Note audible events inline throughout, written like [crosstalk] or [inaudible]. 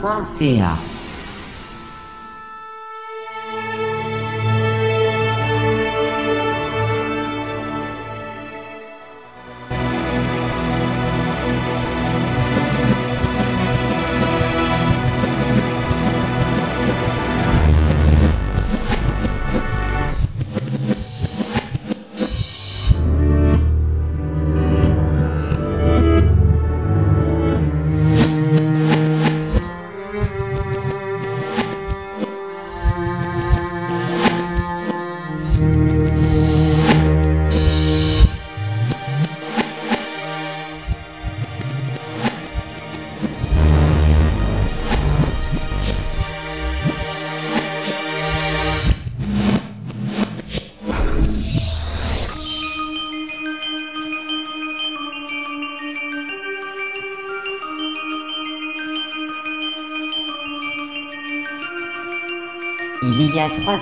choc.ca. Il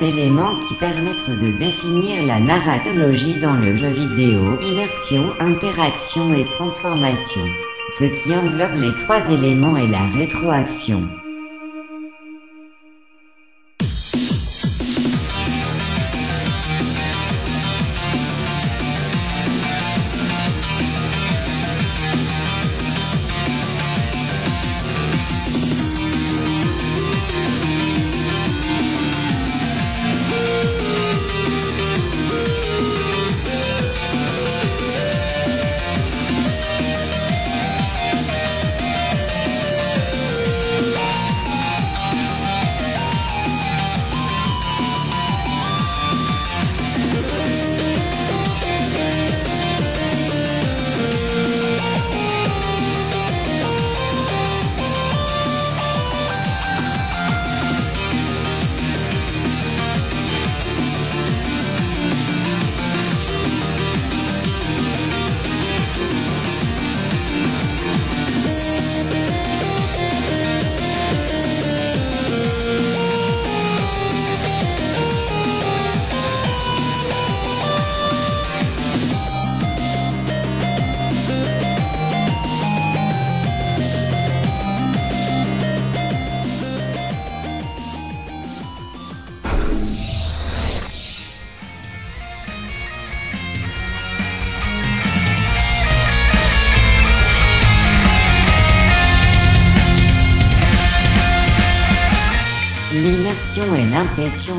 éléments qui permettent de définir la narratologie dans le jeu vidéo. Immersion, interaction et transformation. Ce qui englobe les trois éléments est la rétroaction.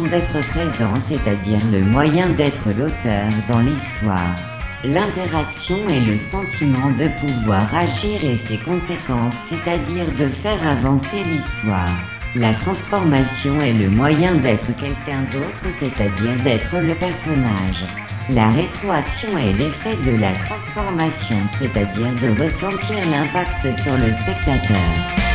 D'être présent, c'est-à-dire le moyen d'être l'auteur dans l'histoire. L'interaction est le sentiment de pouvoir agir et ses conséquences, c'est-à-dire de faire avancer l'histoire. La transformation est le moyen d'être quelqu'un d'autre, c'est-à-dire d'être le personnage. La rétroaction est l'effet de la transformation, c'est-à-dire de ressentir l'impact sur le spectateur.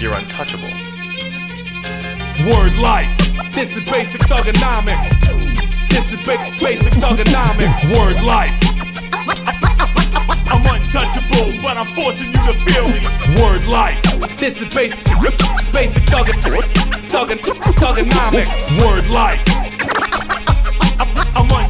You're untouchable? Word life. This is basic thugonomics. This is ba- basic thugonomics. Word life. I'm untouchable, but I'm forcing you to feel me. Word life. This is basic, basic thug, thug, thugonomics. Word life.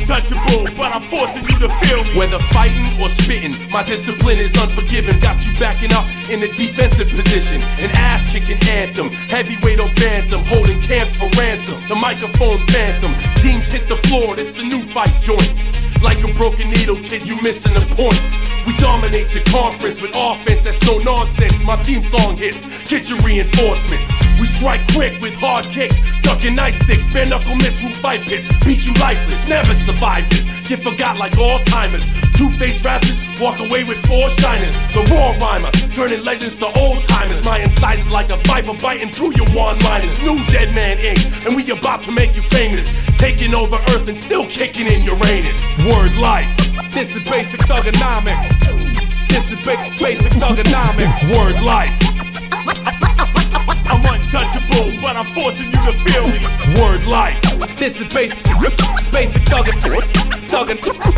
Untouchable, but I'm forcing you to feel me. Whether fighting or spitting, my discipline is unforgiving. Got you backing up in a defensive position. An ass kicking anthem, heavyweight or bantam, holding camps for ransom. The microphone phantom, teams hit the floor, it's the new fight joint. Like a broken needle, kid, you missing a point. We dominate your conference with offense that's no nonsense. My theme song hits, get your reinforcements. We strike quick with hard kicks, ducking ice sticks, bare knuckle mitts through fight pits. Beat you lifeless, never survive this. Get forgot like all timers. Two faced rappers walk away with four shiners. The raw rhymer, turning legends to old timers. My incisors like a viper biting through your one liners. New Dead Man Inc., and we about to make you famous. Taking over Earth and still kicking in Uranus. Word life. This is basic thugonomics. This is ba- basic thugonomics. Word life. I'm untouchable, but I'm forcing you to feel me. Word life. This is basic, basic thug, thug,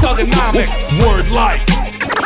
thugonomics. Word life.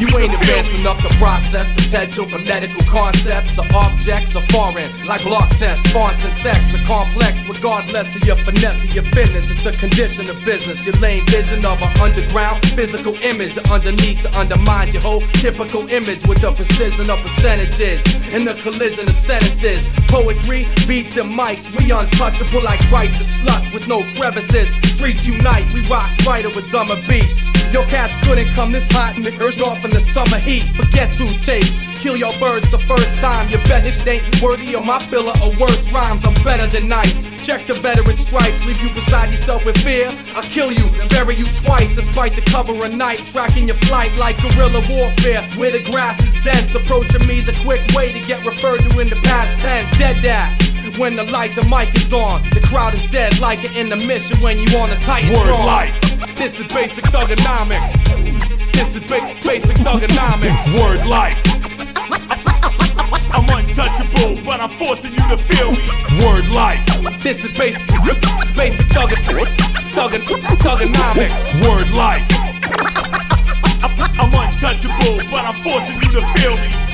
You, ain't advanced enough to process potential phonetical concepts or objects are foreign, like block tests, fonts and text are complex, regardless of your finesse or your fitness. It's a condition of business. Your lame vision of an underground physical image underneath to undermine your whole typical image with the precision of percentages and the collision of sentences. Poetry, beats and mics, we untouchable like righteous sluts with no crevices. Streets unite, we rock brighter with dumber beats. Your cats couldn't come this hot and they urged off in the summer heat. Forget two takes, kill your birds the first time. Your best ain't worthy of my filler or worse rhymes. I'm better than nice. Check the veteran stripes, leave you beside yourself with fear. I'll kill you and bury you twice, despite the cover of night. Tracking your flight like guerrilla warfare, where the grass is dense. Approaching me's a quick way to get referred to in the past tense. Dead that. When the light the mic is on, the crowd is dead like an intermission when you on a Titan Word life. This is basic thugonomics. This is ba- basic thugonomics. Word life. I'm untouchable, but I'm forcing you to feel me. Word life. This is basic, basic thug, thug, thugonomics. Word life. I'm untouchable, but I'm forcing you to feel me.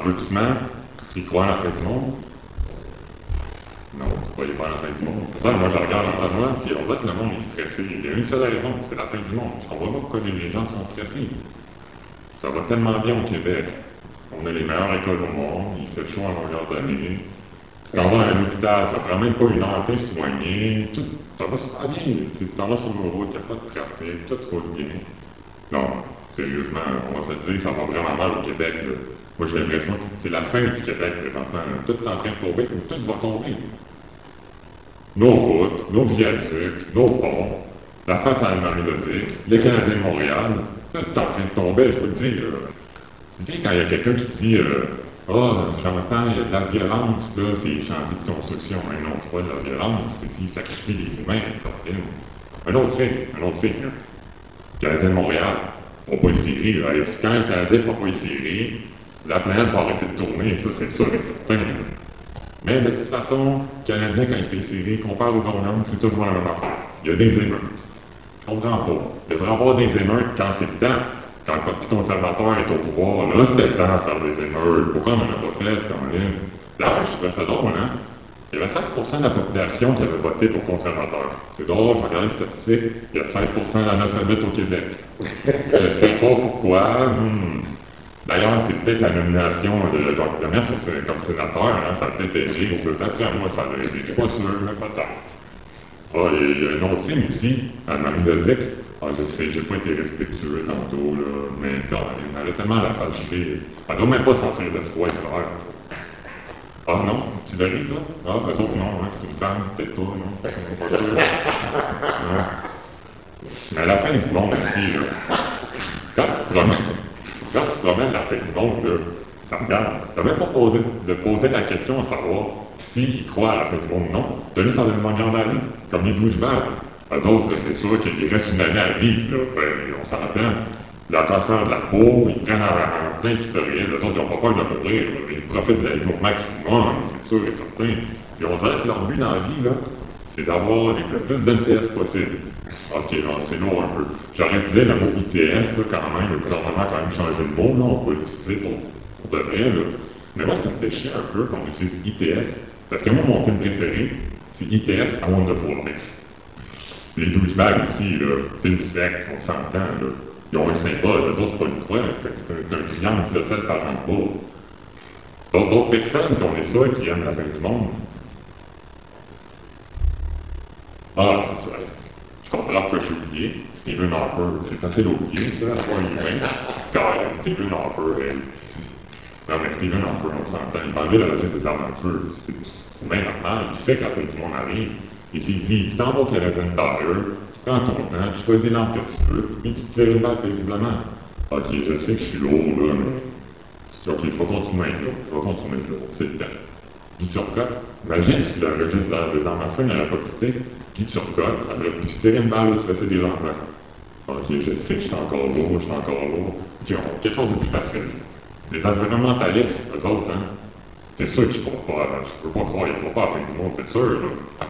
Applaudissements. Qui croit à la fin du monde? Non, vous croyez pas à la fin du monde. Moi, je regarde en de moi, puis on dirait que le monde est stressé. Il y a une seule raison, c'est la fin du monde. Je comprends pas pourquoi les gens sont stressés. Ça va tellement bien au Québec. On a les meilleures écoles au monde, il fait chaud à longueur d'année. Tu t'en vas à l'hôpital, ça prend même pas une heure de soigner. Tout, ça va super bien. Tu t'en vas sur le route, il n'y a pas de trafic, tout roule bien. Non, sérieusement, on va se dire, ça va vraiment mal au Québec. Moi, j'ai l'impression que c'est la fin du Québec présentement. là. Tout est en train de tomber, ou tout va tomber. Nos routes, nos viaducs, nos ponts, la face à la Marie-Lodique, les Canadiens de Montréal, tout est en train de tomber, je vous le dis. Tu sais, quand il y a quelqu'un qui dit euh, Ah, j'entends, il y a de la violence, là, c'est les chantiers de construction. Mais non, c'est pas de la violence, c'est qu'ils sacrifient les humains. Un autre signe, un autre signe. Canadien de Montréal, les séries. là. Et Quand les Canadiens ne font pas séries, la planète va arrêter de tourner, ça c'est sûr et certain. là. Mais de toute façon, le Canadien, quand il fait les séries, comparé au Golden, c'est toujours la même affaire. Il y a des émeutes. Je comprends pas. Il devrait y avoir des émeutes quand c'est le temps. Quand le Parti conservateur est au pouvoir, là, c'était le temps de faire des émeutes. Pourquoi on n'en a pas fait, Caroline? D'ailleurs, je trouvais ça drôle, hein? Il y avait 16% de la population qui avait voté pour conservateur. C'est drôle, j'ai regardé les statistiques, il y a 16% d'analphabètes au Québec. Je sais pas pourquoi. hmm. D'ailleurs, c'est peut-être la nomination de Jacques Demers comme sénateur, hein, ça a peut-être aidé. D'après moi, ça l'a aidé. Je suis pas sûr, mais peut-être. Ah, il y a un autre signe aussi, à Marie Lozic. Ah, je sais, j'ai pas été respectueux tantôt, mais quand même, elle a tellement la face gelée. Elle doit même pas sentir de froid l'hiver. Ah non, tu l'as toi? Ah, eux autres, non, c'est une femme, peut-être non? Pas sûr. Mais à la fin du monde aussi, là, quand tu te promènes, quand promènes la fin du monde, là, t'as même pas posé, de poser la question à savoir s'ils croient à la fin du monde ou non. T'as juste envie de la vie, comme les douchebags. Eux autres, c'est sûr qu'il reste une année à vivre, là. Ben, on s'en rappelle. Le cancer de la peau, ils prennent en, plein de sérieux, les autres, ils n'ont pas peur de mourir. Ils profitent de la vie au maximum, c'est sûr et certain. Et on dirait que leur but dans la vie, là, c'est d'avoir le plus d'MTS possible. Ok, là, c'est lourd un peu. J'aurais utilisé le mot ITS, là, quand même, le gouvernement a quand même changé le mot, là, on peut l'utiliser pour, pour de vrai, là. Mais moi, ça me fait chier un peu qu'on utilise ITS, parce que moi, mon film préféré, c'est ITS A Wonderful Life. Les douchebags ici, là, c'est une secte, on s'entend, là. Ils ont un symbole, eux autres, c'est pas une croix, c'est un, un triangle social par en. D'autres personnes qui ont les ça, qui aiment la fin du monde. Ah, c'est ça. Je comprends pourquoi j'ai oublié. Stephen Harper, c'est facile d'oublier, ça, c'est pas humain. Car Stephen Harper, elle. Non, mais Stephen Harper, on s'entend. Il parlait de la liste des armes à c'est bien normal. Il sait que la fin du monde arrive. Et s'il dit, tu t'en vas au Canadien Tire, tu prends ton temps, tu choisis l'arme que tu veux, puis tu tires une balle paisiblement. Ok, je sais que je suis lourd, là, mais. Ok, je vais continuer à être lourd. Je vais continuer à être lourd. C'est le temps. Guy Turcotte, imagine si le registre des armes à feu n'avait pas quitté. Guy Turcotte aurait pu tirer une balle au-dessus de des enfants. Ok, je sais que je suis encore lourd, je suis encore lourd. Ok, on quelque chose de plus facile. Les environnementalistes, eux autres, hein, c'est sûr qu'ils ne pas, je peux pas croire, ils ne pas à la fin du monde, c'est sûr. Là.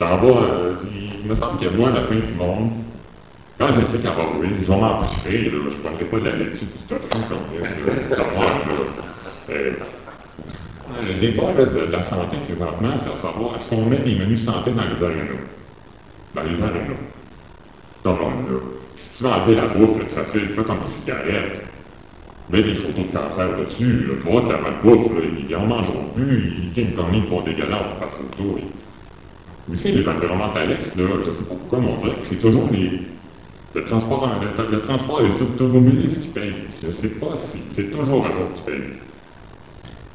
T'en vas, euh, il me semble que moi, la fin du monde, quand je sais qu'elle va arriver, je vais m'en priver, je ne prendrai pas de la laitue du tofu comme ça. Euh, le débat de, la santé présentement, c'est à savoir est-ce qu'on met des menus santé dans les arénas? Dans les arénas. Comme on, là, si tu veux enlever la bouffe, c'est facile, pas comme une cigarette. Mets des photos de cancer dessus, là, tu vois, que la malbouffe, ils en mangeront plus, ils tiennent comme ils pour dégueuler pour faire photo. Et... Vous savez, les environnementalistes, là, je sais pas pourquoi, mais on dirait que c'est toujours les, le transport, le, le transport des automobilistes qui payent. Je sais pas si c'est toujours eux autres qui payent.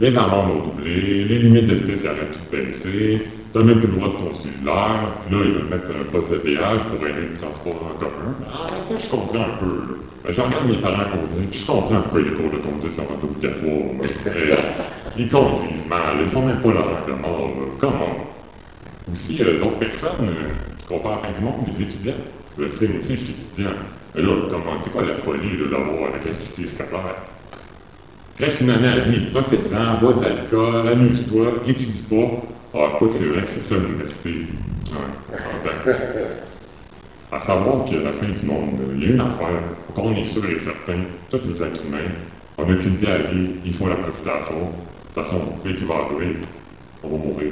Les amendes ont doublé, les limites de vitesse arrêtent tout baisser, t'as même plus le droit de ton cellulaire, là, ils veulent mettre un poste de péage pour aider le transport en commun. En même temps, je comprends un peu, là. Ben, Je regarde mes parents conduire, puis je comprends pourquoi les cours de conduite sont obligatoires. [laughs] Ils conduisent mal, ils font même pas leur règle de mort, là. Comment? Aussi, euh, d'autres personnes euh, qui comparent à la fin du monde, les étudiants. Je sais, moi aussi, je suis étudiant. Mais là, comment, c'est quoi la folie d'avoir la gratuité scolaire? Reste une année à vie, profite-en, bois de l'alcool, amuse-toi, étudie pas. Ah, écoute, c'est vrai que c'est ça l'université. Ouais, on s'entend. [laughs] À savoir que la fin du monde, il y a une affaire, qu'on est sûr et certain, tous les êtres humains, on n'a qu'une vie à vivre, il faut la profiter à. De toute façon, dès qu'il va arriver, on va mourir.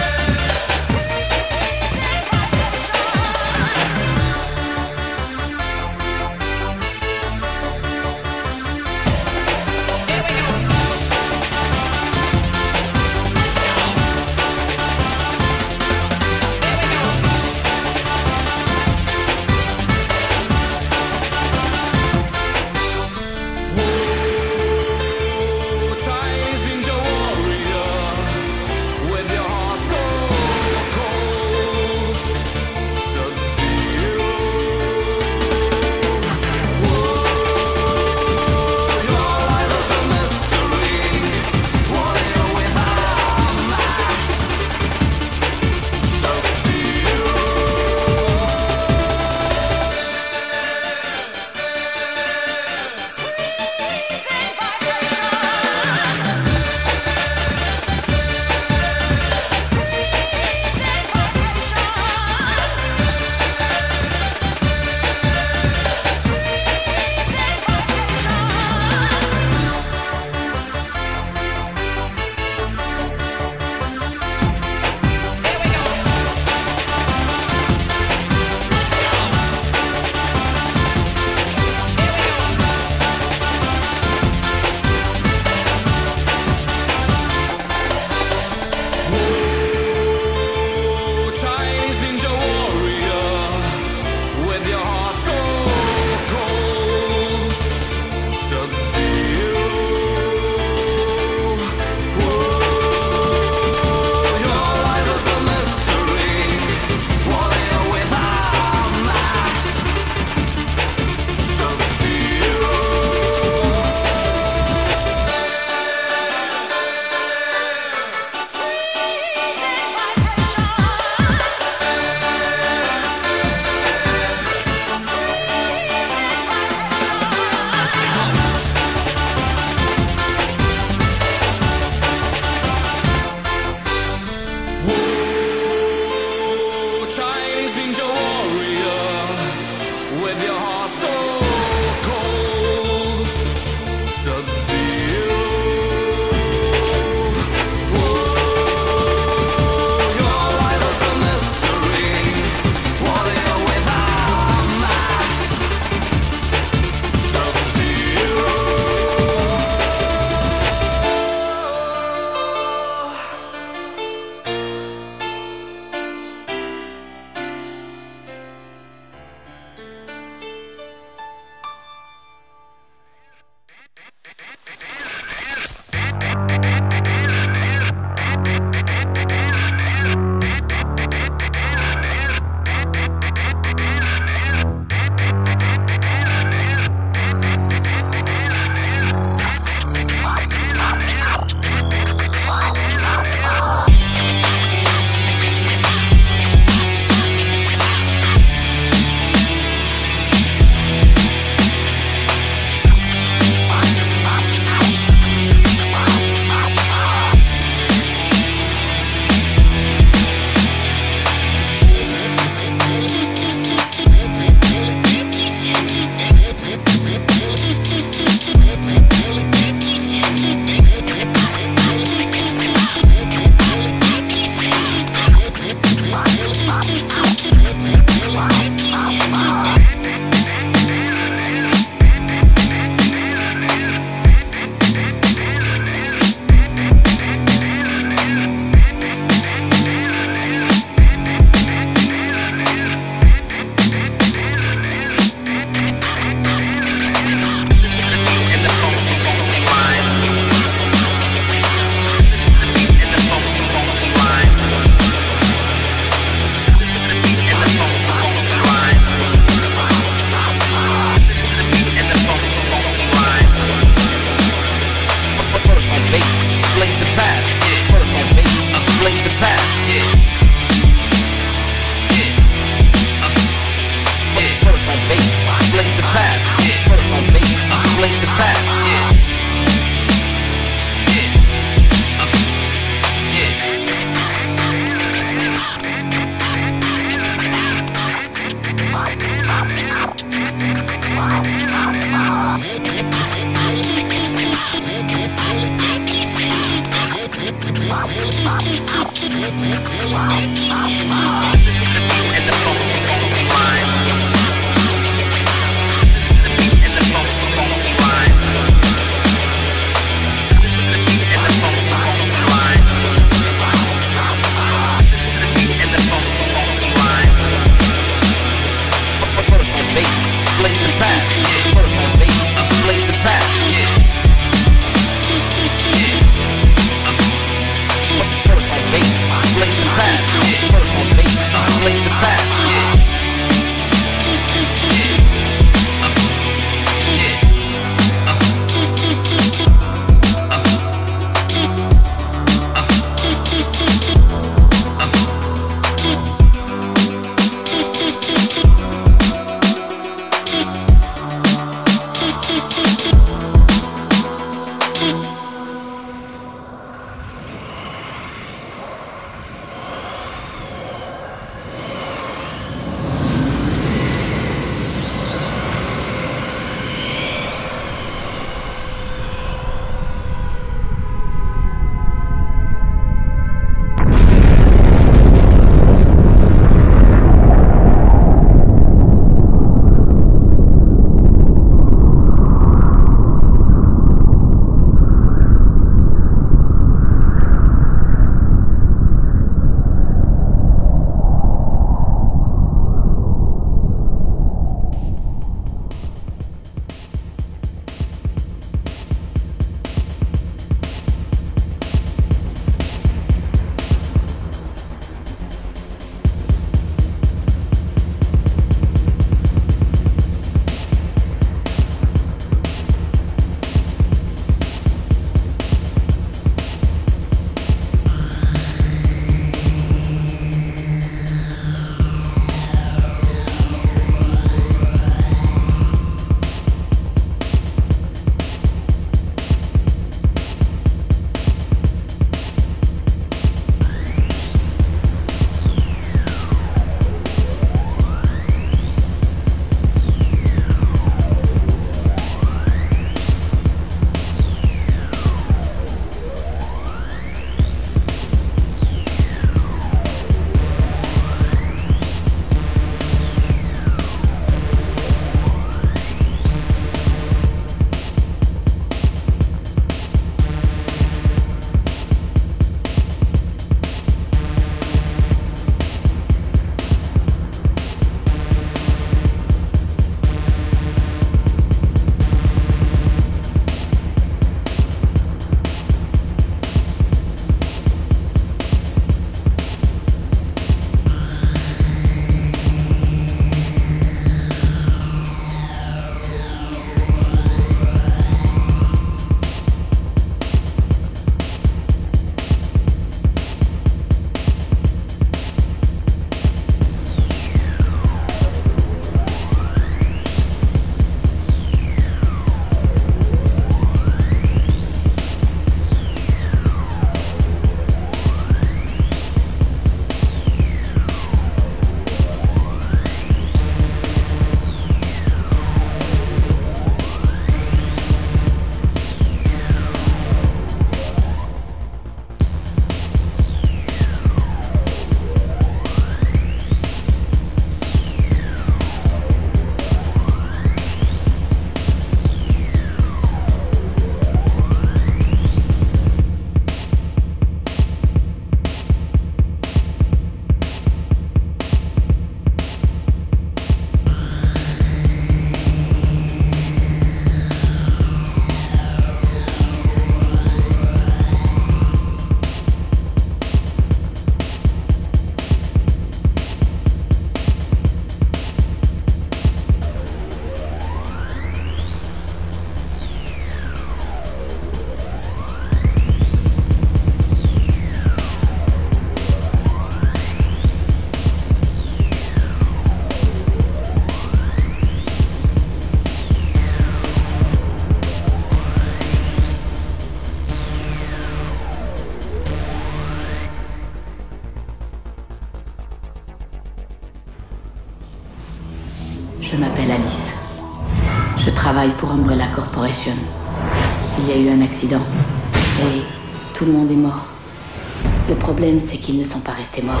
Qu'ils ne sont pas restés morts.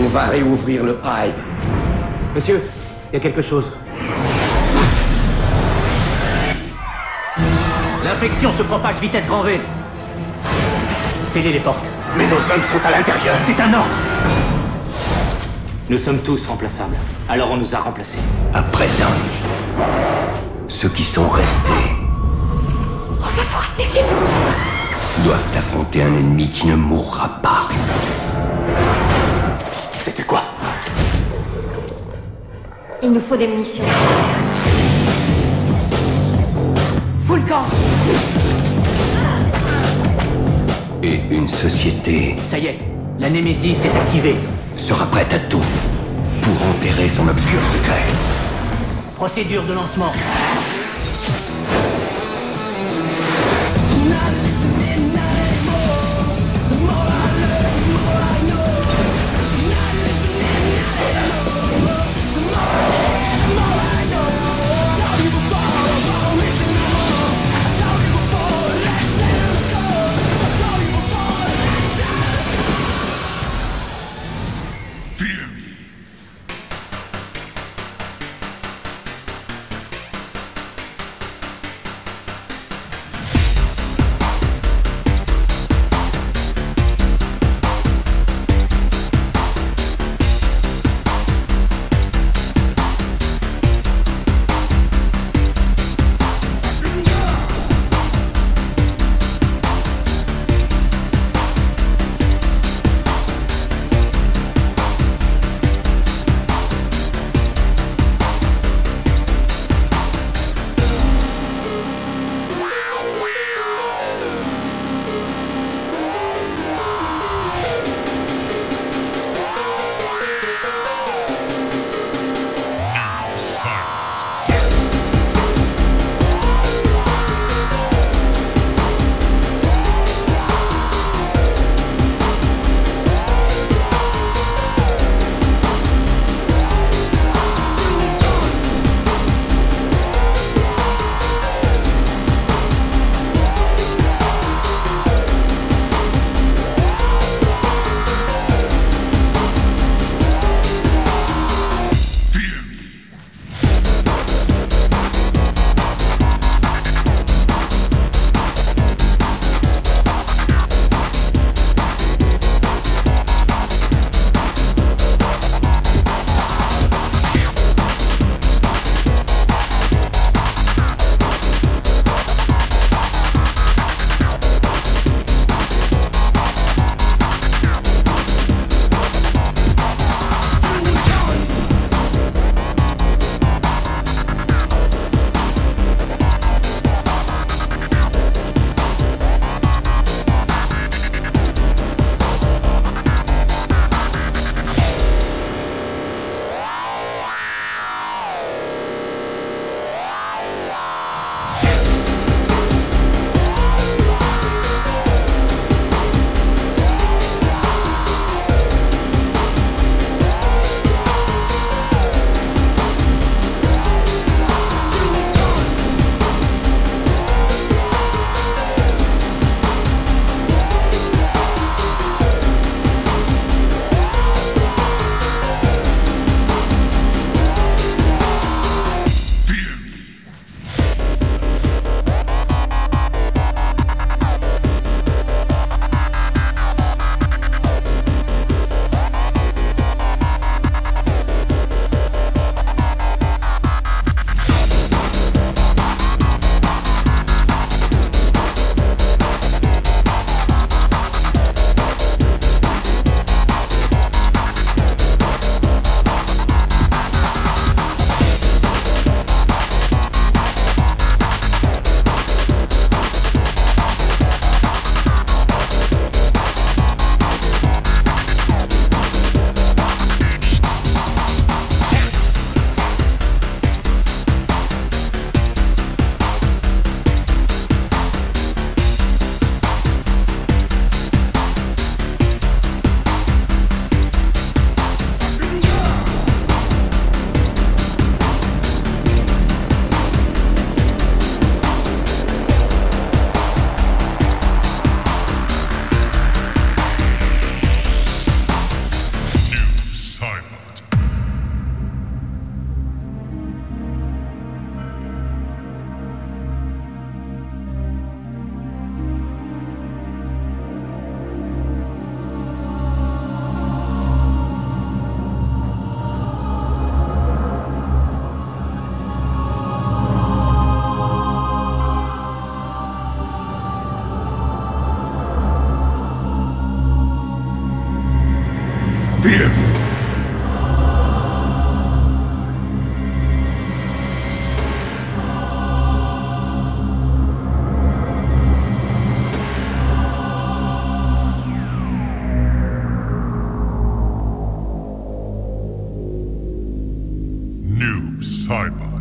On va réouvrir le hive. Monsieur, il y a quelque chose. L'infection se propage vitesse grand V. Scellez les portes. Mais nos hommes sont à l'intérieur. C'est un ordre. Nous sommes tous remplaçables. Alors on nous a remplacés. À présent, ceux qui sont restés On va vous ramener chez vous doivent affronter un ennemi qui ne mourra pas. Il nous faut des munitions. Full camp Et une société Ça y est, la Némésis est activée. sera prête à tout pour enterrer son obscur secret. Procédure de lancement. Cyber.